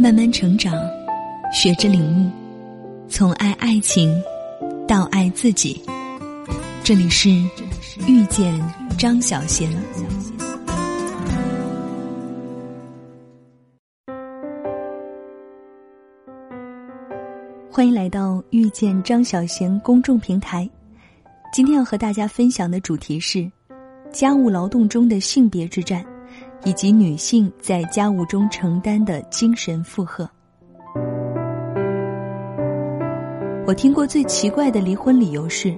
慢慢成长，学着领悟，从爱爱情到爱自己。这里是遇见张小贤。欢迎来到遇见张小贤公众平台。今天要和大家分享的主题是家务劳动中的性别之战。以及女性在家务中承担的精神负荷。我听过最奇怪的离婚理由是，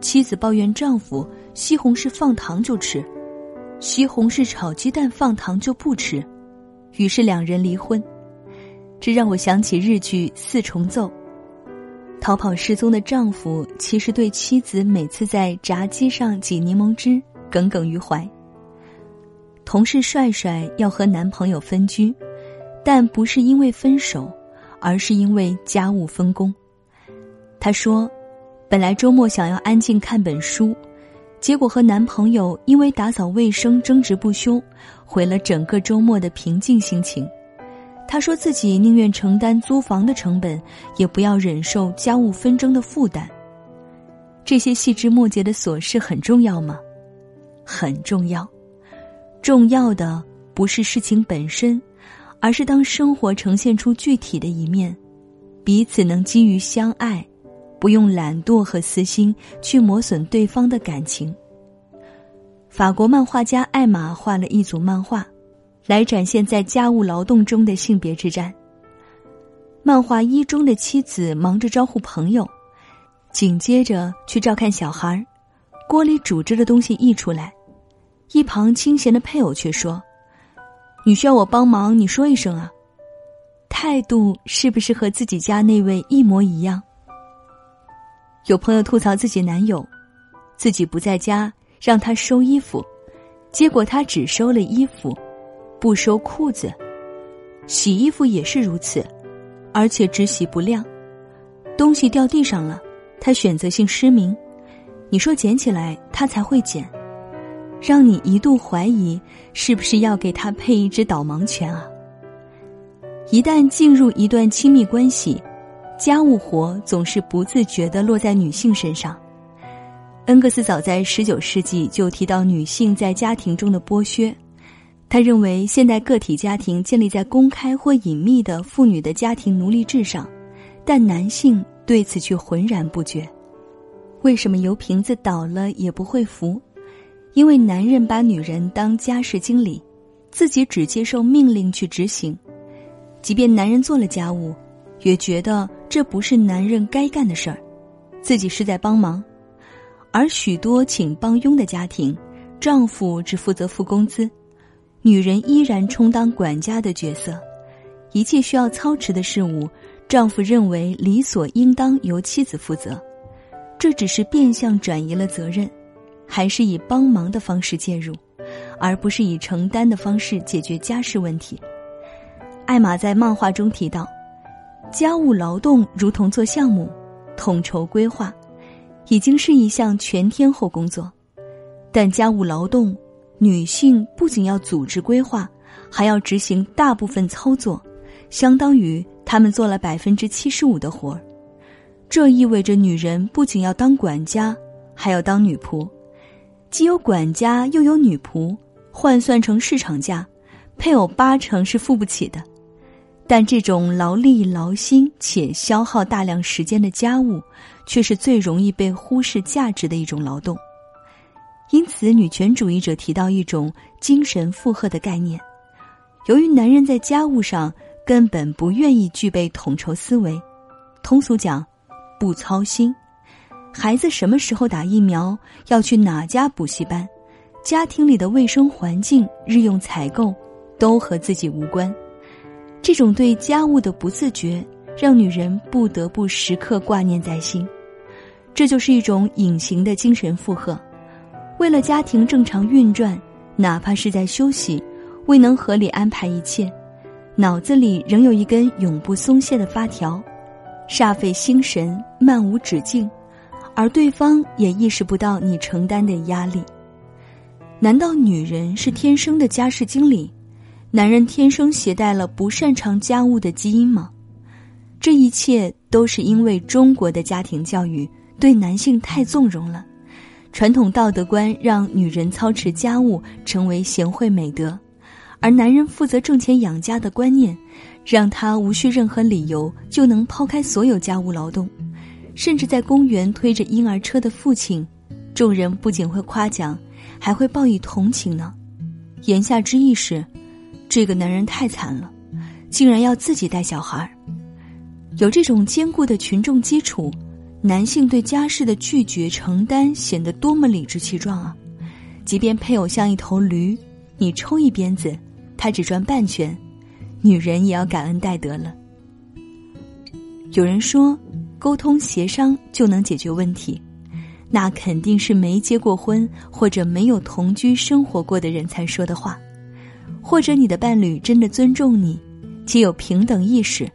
妻子抱怨丈夫西红柿放糖就吃，西红柿炒鸡蛋放糖就不吃，于是两人离婚。这让我想起日剧《四重奏》，逃跑失踪的丈夫其实对妻子每次在炸鸡上挤柠檬汁耿耿于怀。同事帅帅要和男朋友分居，但不是因为分手，而是因为家务分工。他说，本来周末想要安静看本书，结果和男朋友因为打扫卫生争执不休，毁了整个周末的平静心情。他说自己宁愿承担租房的成本，也不要忍受家务纷争的负担。这些细枝末节的琐事很重要吗？很重要。重要的不是事情本身，而是当生活呈现出具体的一面，彼此能基于相爱，不用懒惰和私心去磨损对方的感情。法国漫画家艾玛画了一组漫画，来展现在家务劳动中的性别之战。漫画一中的妻子忙着招呼朋友，紧接着去照看小孩儿锅里煮着的东西溢出来。一旁清闲的配偶却说：“你需要我帮忙，你说一声啊。”态度是不是和自己家那位一模一样？有朋友吐槽自己男友，自己不在家让他收衣服，结果他只收了衣服，不收裤子。洗衣服也是如此，而且只洗不晾。东西掉地上了，他选择性失明。你说捡起来，他才会捡。让你一度怀疑是不是要给他配一只导盲犬啊？一旦进入一段亲密关系，家务活总是不自觉的落在女性身上。恩格斯早在十九世纪就提到女性在家庭中的剥削，他认为现代个体家庭建立在公开或隐秘的妇女的家庭奴隶制上，但男性对此却浑然不觉。为什么油瓶子倒了也不会扶？因为男人把女人当家事经理，自己只接受命令去执行，即便男人做了家务，也觉得这不是男人该干的事儿，自己是在帮忙。而许多请帮佣的家庭，丈夫只负责付工资，女人依然充当管家的角色，一切需要操持的事物，丈夫认为理所应当由妻子负责，这只是变相转移了责任。还是以帮忙的方式介入，而不是以承担的方式解决家事问题。艾玛在漫画中提到，家务劳动如同做项目，统筹规划，已经是一项全天候工作。但家务劳动，女性不仅要组织规划，还要执行大部分操作，相当于她们做了百分之七十五的活儿。这意味着女人不仅要当管家，还要当女仆。既有管家又有女仆，换算成市场价，配偶八成是付不起的。但这种劳力劳心且消耗大量时间的家务，却是最容易被忽视价值的一种劳动。因此，女权主义者提到一种精神负荷的概念。由于男人在家务上根本不愿意具备统筹思维，通俗讲，不操心。孩子什么时候打疫苗？要去哪家补习班？家庭里的卫生环境、日用采购，都和自己无关。这种对家务的不自觉，让女人不得不时刻挂念在心。这就是一种隐形的精神负荷。为了家庭正常运转，哪怕是在休息，未能合理安排一切，脑子里仍有一根永不松懈的发条，煞费心神，漫无止境。而对方也意识不到你承担的压力。难道女人是天生的家事经理？男人天生携带了不擅长家务的基因吗？这一切都是因为中国的家庭教育对男性太纵容了，传统道德观让女人操持家务成为贤惠美德，而男人负责挣钱养家的观念，让他无需任何理由就能抛开所有家务劳动，甚至在公园推着婴儿车的父亲，众人不仅会夸奖，还会报以同情呢。言下之意是。这个男人太惨了，竟然要自己带小孩有这种坚固的群众基础，男性对家事的拒绝承担显得多么理直气壮啊！即便配偶像一头驴，你抽一鞭子，他只赚半圈，女人也要感恩戴德了。有人说，沟通协商就能解决问题，那肯定是没结过婚或者没有同居生活过的人才说的话。或者你的伴侣真的尊重你，且有平等意识，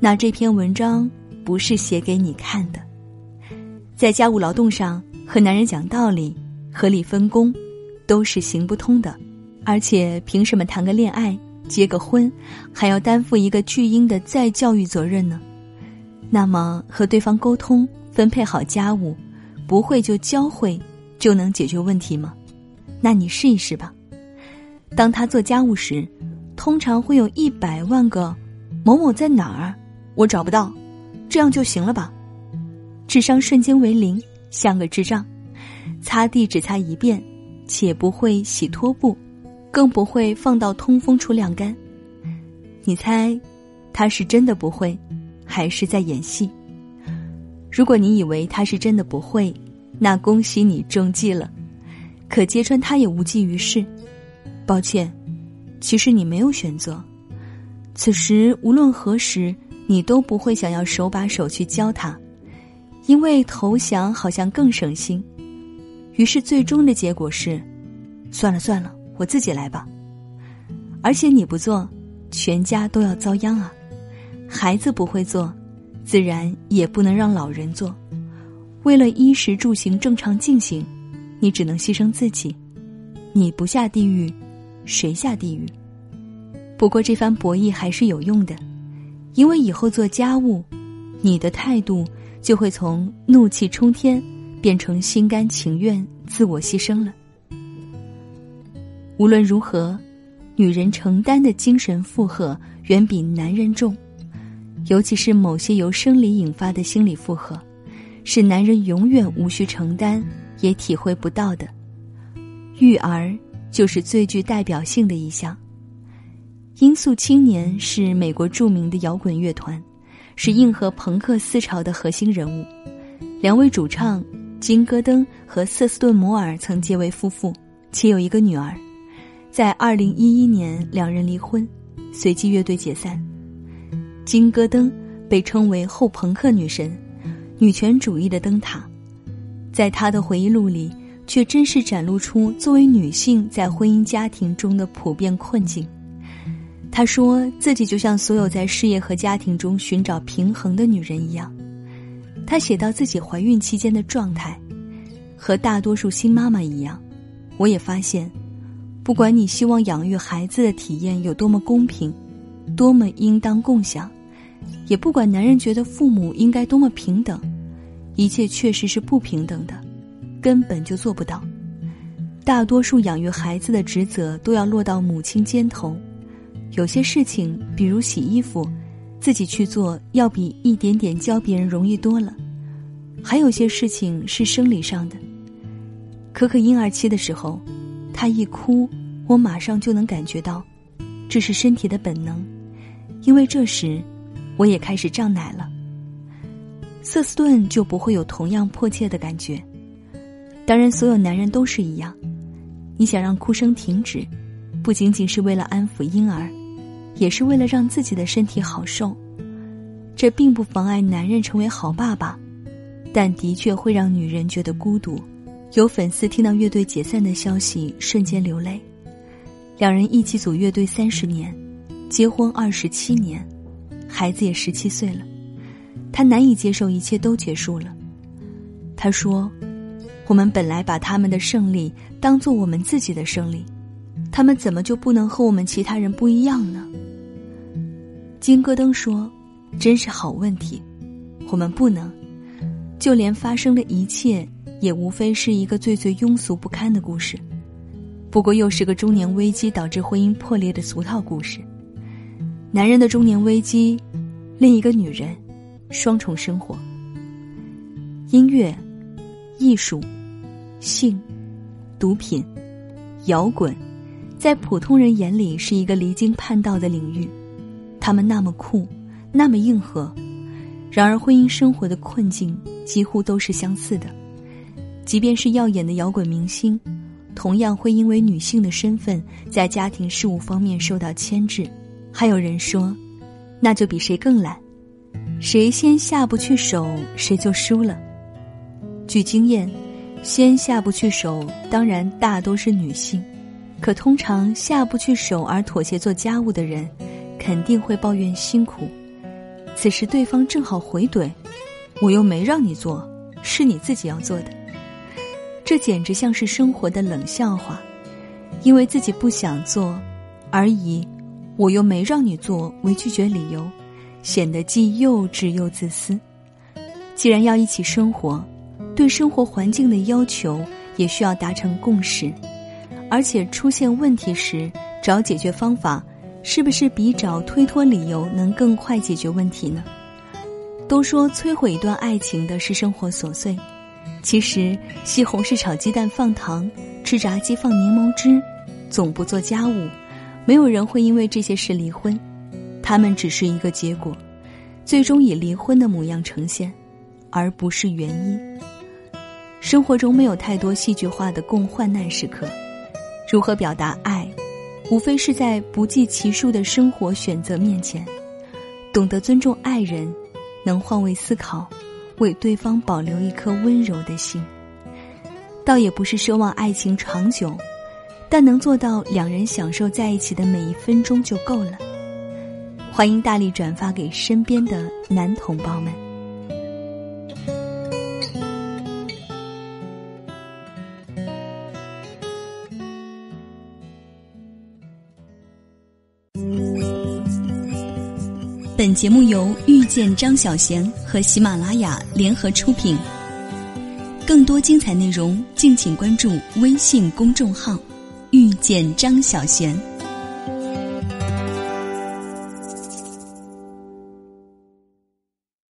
那这篇文章不是写给你看的。在家务劳动上和男人讲道理、合理分工，都是行不通的。而且凭什么谈个恋爱、结个婚，还要担负一个巨婴的再教育责任呢？那么和对方沟通、分配好家务，不会就教会就能解决问题吗？那你试一试吧。当他做家务时，通常会有一百万个“某某在哪儿，我找不到”，这样就行了吧？智商瞬间为零，像个智障。擦地只擦一遍，且不会洗拖布，更不会放到通风处晾干。你猜，他是真的不会，还是在演戏？如果你以为他是真的不会，那恭喜你中计了，可揭穿他也无济于事。抱歉，其实你没有选择。此时无论何时，你都不会想要手把手去教他，因为投降好像更省心。于是最终的结果是，算了算了，我自己来吧。而且你不做，全家都要遭殃啊！孩子不会做，自然也不能让老人做。为了衣食住行正常进行，你只能牺牲自己。你不下地狱。谁下地狱？不过这番博弈还是有用的，因为以后做家务，你的态度就会从怒气冲天变成心甘情愿、自我牺牲了。无论如何，女人承担的精神负荷远比男人重，尤其是某些由生理引发的心理负荷，是男人永远无需承担也体会不到的。育儿。就是最具代表性的一项。音速青年是美国著名的摇滚乐团，是硬核朋克思潮的核心人物。两位主唱金戈登和瑟斯顿摩尔曾结为夫妇，且有一个女儿。在二零一一年，两人离婚，随即乐队解散。金戈登被称为后朋克女神，女权主义的灯塔。在她的回忆录里。却真实展露出作为女性在婚姻家庭中的普遍困境。她说自己就像所有在事业和家庭中寻找平衡的女人一样。她写到自己怀孕期间的状态，和大多数新妈妈一样，我也发现，不管你希望养育孩子的体验有多么公平，多么应当共享，也不管男人觉得父母应该多么平等，一切确实是不平等的。根本就做不到，大多数养育孩子的职责都要落到母亲肩头，有些事情，比如洗衣服，自己去做要比一点点教别人容易多了。还有些事情是生理上的，可可婴儿期的时候，他一哭，我马上就能感觉到，这是身体的本能，因为这时，我也开始胀奶了。瑟斯顿就不会有同样迫切的感觉。当然，所有男人都是一样。你想让哭声停止，不仅仅是为了安抚婴儿，也是为了让自己的身体好受。这并不妨碍男人成为好爸爸，但的确会让女人觉得孤独。有粉丝听到乐队解散的消息，瞬间流泪。两人一起组乐队三十年，结婚二十七年，孩子也十七岁了。他难以接受一切都结束了。他说。我们本来把他们的胜利当做我们自己的胜利，他们怎么就不能和我们其他人不一样呢？金戈登说：“真是好问题，我们不能。就连发生的一切，也无非是一个最最庸俗不堪的故事，不过又是个中年危机导致婚姻破裂的俗套故事。男人的中年危机，另一个女人，双重生活。音乐、艺术、性、毒品、摇滚。”在普通人眼里是一个离经叛道的领域，他们那么酷，那么硬核，然而婚姻生活的困境几乎都是相似的。即便是耀眼的摇滚明星，同样会因为女性的身份在家庭事务方面受到牵制。还有人说，那就比谁更懒，谁先下不去手，谁就输了。据经验，先下不去手，当然大多是女性。可通常下不去手而妥协做家务的人，肯定会抱怨辛苦。此时对方正好回怼：“我又没让你做，是你自己要做的。”这简直像是生活的冷笑话。因为自己不想做，而以“我又没让你做”为拒绝理由，显得既幼稚又自私。既然要一起生活，对生活环境的要求也需要达成共识。而且出现问题时找解决方法，是不是比找推脱理由能更快解决问题呢？都说摧毁一段爱情的是生活琐碎，其实西红柿炒鸡蛋放糖，吃炸鸡放柠檬汁，总不做家务，没有人会因为这些事离婚，他们只是一个结果，最终以离婚的模样呈现，而不是原因。生活中没有太多戏剧化的共患难时刻。如何表达爱，无非是在不计其数的生活选择面前，懂得尊重爱人，能换位思考，为对方保留一颗温柔的心。倒也不是奢望爱情长久，但能做到两人享受在一起的每一分钟就够了。欢迎大力转发给身边的男同胞们。本节目由遇见张小贤和喜马拉雅联合出品。更多精彩内容，敬请关注微信公众号“遇见张小娴”。